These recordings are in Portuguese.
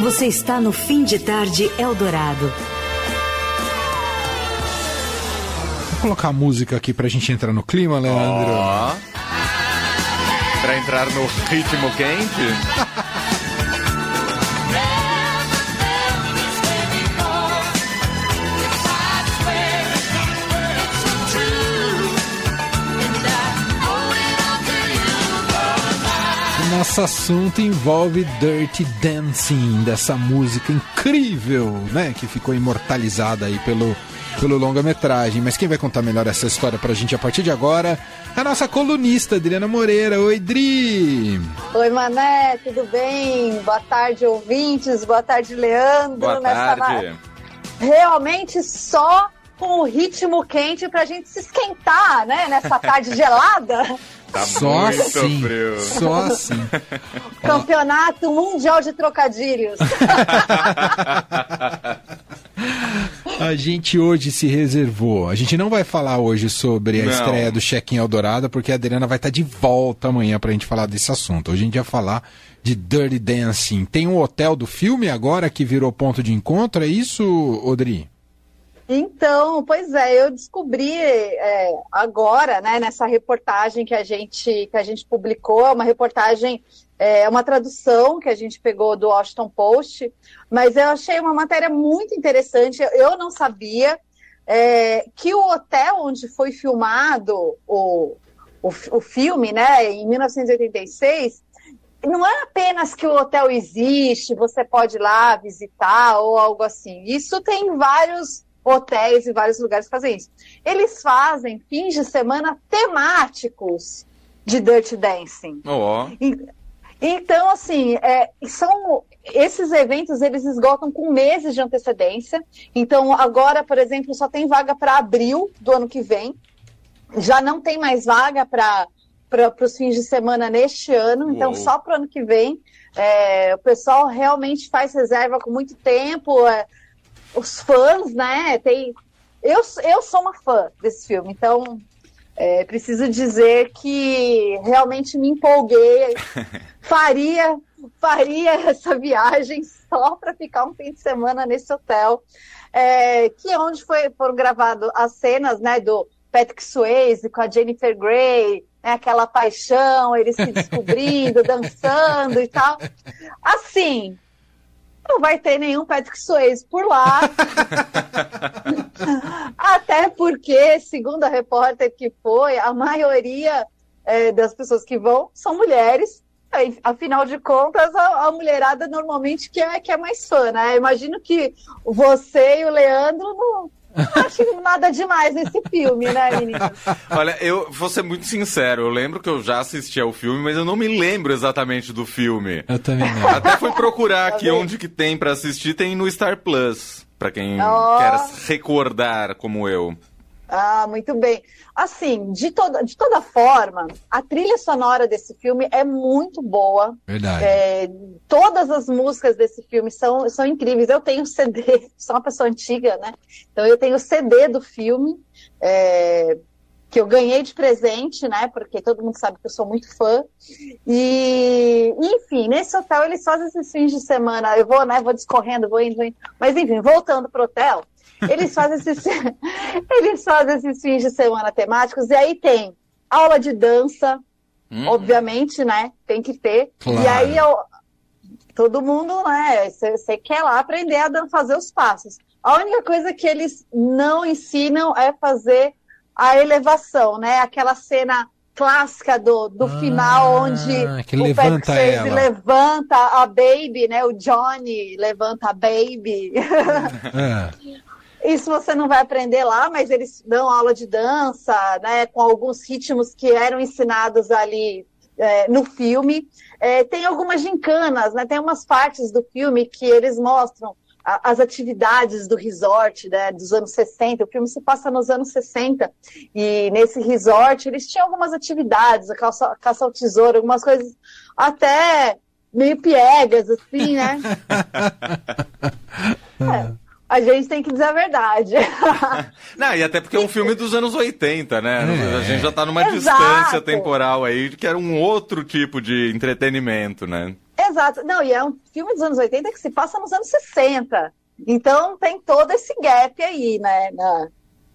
Você está no Fim de Tarde Eldorado. Vou colocar a música aqui pra gente entrar no clima, Leandro. Ó. Pra entrar no ritmo quente. Nosso assunto envolve Dirty Dancing, dessa música incrível, né? Que ficou imortalizada aí pelo, pelo longa-metragem. Mas quem vai contar melhor essa história pra gente a partir de agora é a nossa colunista, Adriana Moreira. Oi, Dri! Oi, Mané, tudo bem? Boa tarde, ouvintes. Boa tarde, Leandro. Boa tarde. Realmente só com o ritmo quente pra gente se esquentar, né? Nessa tarde gelada. Tá Só assim. frio. Só assim. Campeonato Mundial de Trocadilhos. A gente hoje se reservou. A gente não vai falar hoje sobre a Não. estreia do Check-in Eldorado, porque a Adriana vai estar de volta amanhã pra gente falar desse assunto. Hoje a gente vai falar de Dirty Dancing. Tem um hotel do filme agora que virou ponto de encontro, é isso, Odri? Então, pois é, eu descobri é, agora, né, nessa reportagem que a gente que a gente publicou, é uma reportagem, é uma tradução que a gente pegou do Washington Post, mas eu achei uma matéria muito interessante. Eu não sabia é, que o hotel onde foi filmado o, o, o filme, né, em 1986, não é apenas que o hotel existe, você pode ir lá visitar ou algo assim. Isso tem vários hotéis e vários lugares fazem isso. Eles fazem fins de semana temáticos de Dirty Dancing. Ó. E- Então, assim, é, são esses eventos eles esgotam com meses de antecedência. Então, agora, por exemplo, só tem vaga para abril do ano que vem. Já não tem mais vaga para os fins de semana neste ano. Então, Uou. só para o ano que vem. É, o pessoal realmente faz reserva com muito tempo. é, os fãs, né? Tem, eu, eu sou uma fã desse filme, então é, preciso dizer que realmente me empolguei. faria, faria essa viagem só para ficar um fim de semana nesse hotel, é, que é onde foi, foram gravadas as cenas né, do Patrick Swayze com a Jennifer Grey, né, aquela paixão, eles se descobrindo, dançando e tal. Assim, não vai ter nenhum Patrick Swayze por lá. Até porque, segundo a repórter que foi, a maioria eh, das pessoas que vão são mulheres. Afinal de contas, a, a mulherada normalmente que é, que é mais fã, né? Imagino que você e o Leandro não, não acham nada demais nesse filme, né, meninos? Olha, eu vou ser muito sincero, eu lembro que eu já assisti ao filme, mas eu não me lembro exatamente do filme. Eu também não. Até fui procurar aqui onde que tem pra assistir, tem no Star Plus, pra quem Ó. quer recordar como eu. Ah, muito bem. Assim, de toda, de toda forma, a trilha sonora desse filme é muito boa. Verdade. É, todas as músicas desse filme são, são incríveis. Eu tenho CD, sou uma pessoa antiga, né? Então eu tenho CD do filme, é, que eu ganhei de presente, né? Porque todo mundo sabe que eu sou muito fã. E, enfim, nesse hotel eles fazem esses fins de semana. Eu vou, né? Vou discorrendo, vou indo, vou indo. Mas enfim, voltando pro hotel, eles fazem esses, eles fazem esses fins de semana temáticos. E aí tem aula de dança, Hum. obviamente, né? Tem que ter. Claro. E aí eu, todo mundo, né? Você quer lá aprender a fazer os passos. A única coisa que eles não ensinam é fazer a elevação, né? Aquela cena clássica do, do Ah, final, onde que o levanta ela. levanta a baby, né? O Johnny levanta a baby. É. Isso você não vai aprender lá, mas eles dão aula de dança, né, com alguns ritmos que eram ensinados ali é, no filme. É, tem algumas gincanas, né, tem umas partes do filme que eles mostram as atividades do resort né, dos anos 60. O filme se passa nos anos 60 e nesse resort eles tinham algumas atividades, a caça, caça ao tesouro, algumas coisas até meio piegas, assim, né? É, a gente tem que dizer a verdade. Não, e até porque é um filme dos anos 80, né? É. A gente já tá numa Exato. distância temporal aí, que era um outro tipo de entretenimento, né? Exato. Não, e é um filme dos anos 80 que se passa nos anos 60. Então tem todo esse gap aí, né? Na,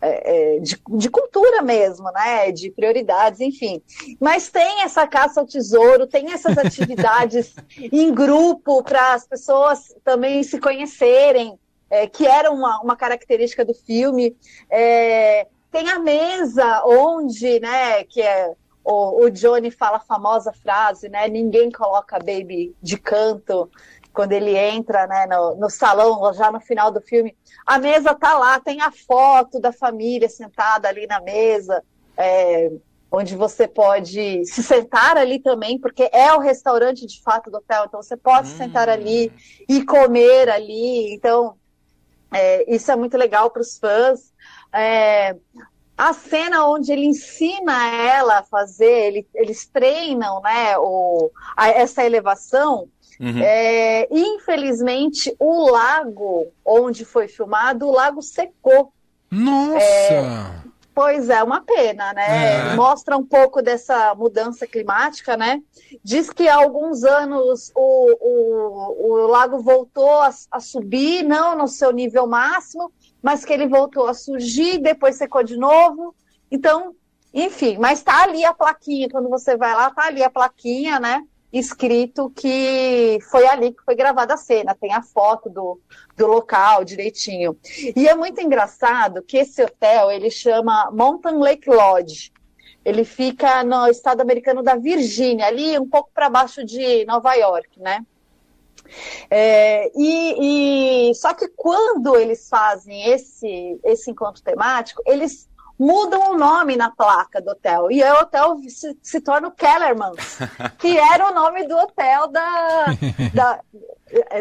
é, é, de, de, cultura mesmo, né? De prioridades, enfim. Mas tem essa caça ao tesouro, tem essas atividades em grupo para as pessoas também se conhecerem, é, que era uma, uma característica do filme. É, tem a mesa onde, né, que é o, o Johnny fala a famosa frase, né? Ninguém coloca baby de canto quando ele entra né, no, no, salão, já no final do filme, a mesa tá lá, tem a foto da família sentada ali na mesa, é, onde você pode se sentar ali também, porque é o restaurante de fato do hotel, então você pode hum. se sentar ali e comer ali, então é, isso é muito legal para os fãs. É, a cena onde ele ensina ela a fazer, ele, eles treinam né, o, a, essa elevação, Uhum. É, infelizmente, o lago onde foi filmado, o lago secou. Nossa! É, pois é, uma pena, né? É. Mostra um pouco dessa mudança climática, né? Diz que há alguns anos o, o, o lago voltou a, a subir, não no seu nível máximo, mas que ele voltou a surgir, depois secou de novo. Então, enfim, mas tá ali a plaquinha, quando você vai lá, tá ali a plaquinha, né? escrito que foi ali que foi gravada a cena, tem a foto do, do local direitinho. E é muito engraçado que esse hotel, ele chama Mountain Lake Lodge. Ele fica no estado americano da Virgínia, ali um pouco para baixo de Nova York, né? É, e, e, só que quando eles fazem esse, esse encontro temático, eles mudam o nome na placa do hotel. E o hotel se, se torna o Kellermans, que era o nome do hotel da, da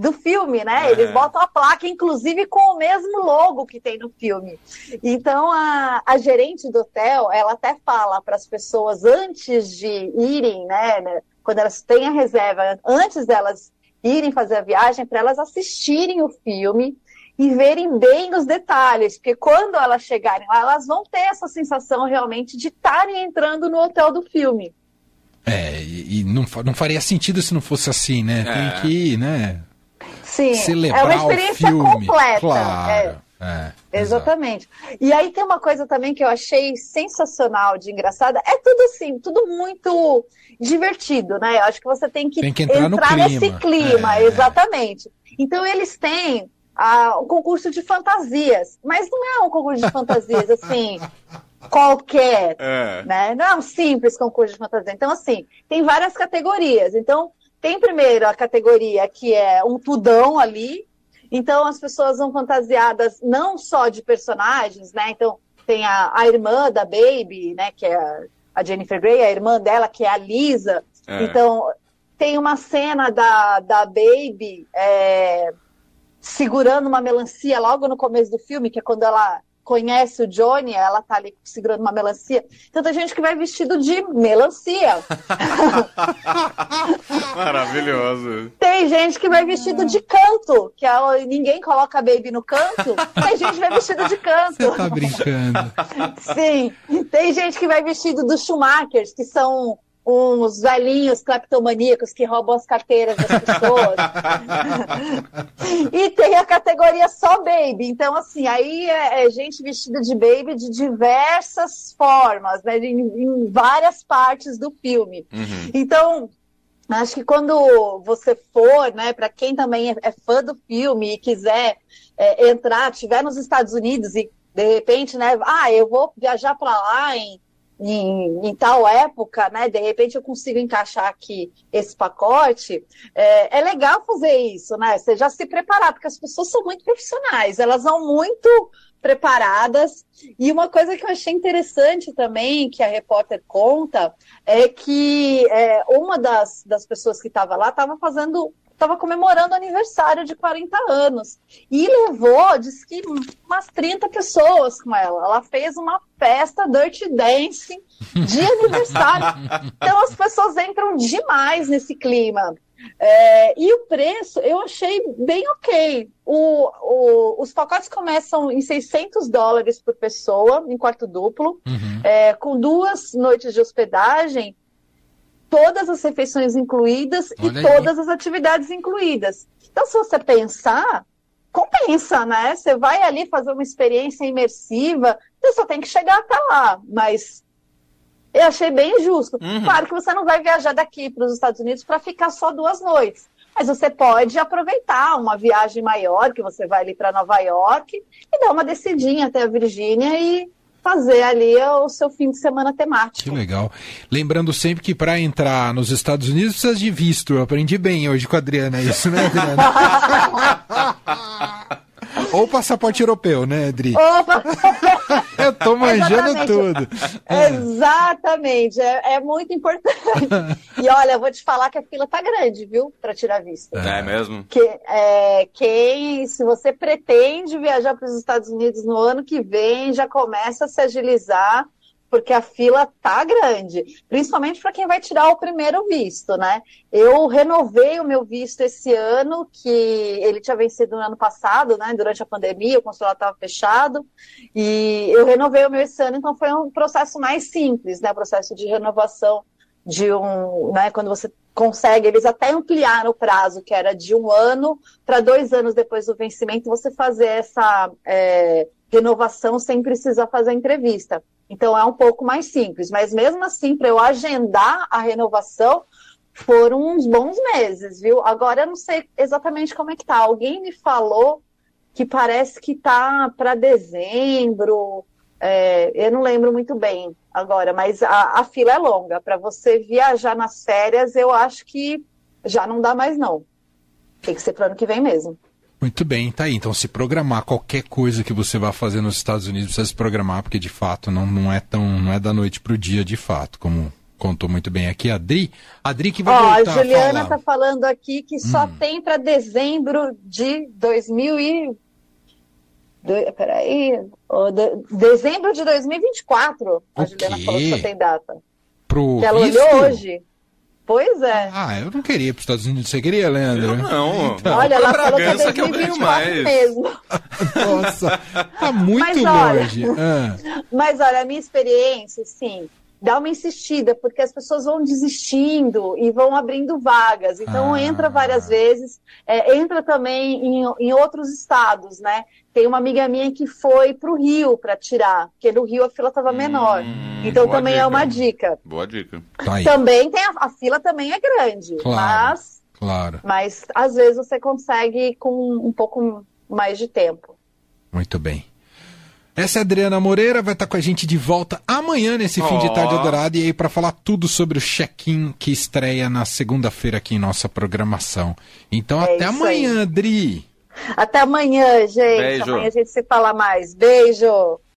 do filme, né? É. Eles botam a placa, inclusive, com o mesmo logo que tem no filme. Então, a, a gerente do hotel, ela até fala para as pessoas antes de irem, né, né? Quando elas têm a reserva, antes delas irem fazer a viagem, para elas assistirem o filme e verem bem os detalhes, porque quando elas chegarem lá, elas vão ter essa sensação realmente de estarem entrando no hotel do filme. É, e, não, não faria sentido se não fosse assim, né? É. Tem que, né? Sim, celebrar é uma experiência completa. Claro. É. É, Exatamente. Exato. E aí tem uma coisa também que eu achei sensacional de engraçada. É tudo assim, tudo muito divertido, né? Eu acho que você tem que, tem que entrar, entrar clima. nesse clima, é. exatamente. Então eles têm a, um concurso de fantasias. Mas não é um concurso de fantasias assim, qualquer, é. né? Não é um simples concurso de fantasia. Então, assim, tem várias categorias. Então, tem primeiro a categoria que é um tudão ali. Então, as pessoas vão fantasiadas não só de personagens, né? Então, tem a, a irmã da Baby, né? Que é a, a Jennifer Grey, a irmã dela, que é a Lisa. É. Então, tem uma cena da, da Baby é, segurando uma melancia logo no começo do filme, que é quando ela conhece o Johnny, ela tá ali segurando uma melancia. Então tem gente que vai vestido de melancia. Maravilhoso. Tem gente que vai vestido de canto, que é, ninguém coloca baby no canto. Tem gente que vai vestido de canto. Você tá brincando. Sim. Tem gente que vai vestido dos Schumachers, que são uns velhinhos cleptomaníacos que roubam as carteiras das pessoas. e tem a categoria só baby. Então, assim, aí é, é gente vestida de baby de diversas formas, né? Em, em várias partes do filme. Uhum. Então, acho que quando você for, né, para quem também é, é, fã do filme e quiser é, entrar, estiver nos Estados Unidos e de repente, né, ah, eu vou viajar para lá em em, em, tal época, né? De repente eu consigo encaixar aqui esse pacote. É, é, legal fazer isso, né? Você já se preparar, porque as pessoas são muito profissionais, elas são muito preparadas. E uma coisa que eu achei interessante também, que a repórter conta, é que é, uma das, das pessoas que estava lá estava fazendo estava comemorando o aniversário de 40 anos. E levou, disse que umas 30 pessoas com ela. Ela fez uma festa Dirty Dancing de aniversário. Então as pessoas entram demais nesse clima. É, e o preço eu achei bem ok. O, o, os pacotes começam em 600 dólares por pessoa, em quarto duplo, uhum. é, com duas noites de hospedagem todas as refeições incluídas Olha e aí. todas as atividades incluídas. Então, se você pensar, compensa, né? Você vai ali fazer uma experiência imersiva, você só tem que chegar até lá, mas eu achei bem justo. Uhum. Claro que você não vai viajar daqui para os Estados Unidos para ficar só duas noites. Mas você pode aproveitar uma viagem maior, que você vai ali para Nova York, e dar uma descidinha até a Virgínia e fazer ali o seu fim de semana Que temático. legal. Lembrando sempre que para entrar nos Estados Unidos precisa de visto. Eu aprendi bem hoje com a Adriana isso, né, Adriana? Ou passaporte europeu, né, Adri? Opa! Eu tô manjando Exatamente. tudo. É. Exatamente, é, é muito importante. E olha, eu vou te falar que a fila tá grande, viu, para tirar visto. É mesmo? Que, é, quem, se você pretende viajar para os Estados Unidos no ano que vem, já começa a se agilizar, porque a fila tá grande, principalmente para quem vai tirar o primeiro visto, né? Eu renovei o meu visto esse ano, que ele tinha vencido no ano passado, né? Durante a pandemia, o consulado estava fechado, e eu renovei o meu esse ano, então foi um processo mais simples, né? O processo de renovação de um, né? Quando você consegue, eles até ampliaram o prazo, que era de um ano para dois anos depois do vencimento, você fazer essa é, renovação sem precisar fazer entrevista. Então é um pouco mais simples, mas mesmo assim, para eu agendar a renovação, foram uns bons meses, viu? Agora eu não sei exatamente como é que tá. Alguém me falou que parece que tá para dezembro. é, eu não lembro muito bem agora, mas a, a fila é longa. Para você viajar nas férias, eu acho que já não dá mais não. Tem que ser para ano que vem mesmo. Muito bem, tá aí. Então, se programar qualquer coisa que você vá fazer nos Estados Unidos, precisa se programar, porque de fato não, não é tão. não é da noite pro dia, de fato, como contou muito bem aqui a Adri. A Adri que vai Ó, a voltar Juliana a está falar. falando aqui que só Hum. tem para dezembro de 2000 e... Do... Peraí. De- Dezembro de 2024. A O Juliana quê? falou que só tem data. Pro Que ela visto? olhou hoje. Pois é. Ah, eu não queria ir pros Estados Unidos. Você queria, Leandro? Eu não. Olha, ela falou que é que eu ganho 2024 mais. mesmo. Nossa, tá muito Mas olha- longe. Ah, Mas olha, a minha experiência, sim, dá uma insistida, porque as pessoas vão desistindo e vão abrindo vagas. Então Ah. entra várias vezes, é, entra também em, em outros estados, né? Tem uma amiga minha que foi para o Rio para tirar, porque no Rio a fila estava menor. Hum, então também é dica. uma dica. Boa dica. tá aí, Também tem a, a fila também é grande, Claro. mas, claro. mas às vezes você consegue com um pouco mais de tempo. Muito bem. Essa é a Adriana Moreira, vai estar com a gente de volta amanhã nesse fim de tarde Eldorado e aí para falar tudo sobre o check-in que estreia na segunda-feira aqui em nossa programação. Então É até amanhã, Adri. Até amanhã, gente. Beijo. Amanhã a gente se fala mais. Beijo.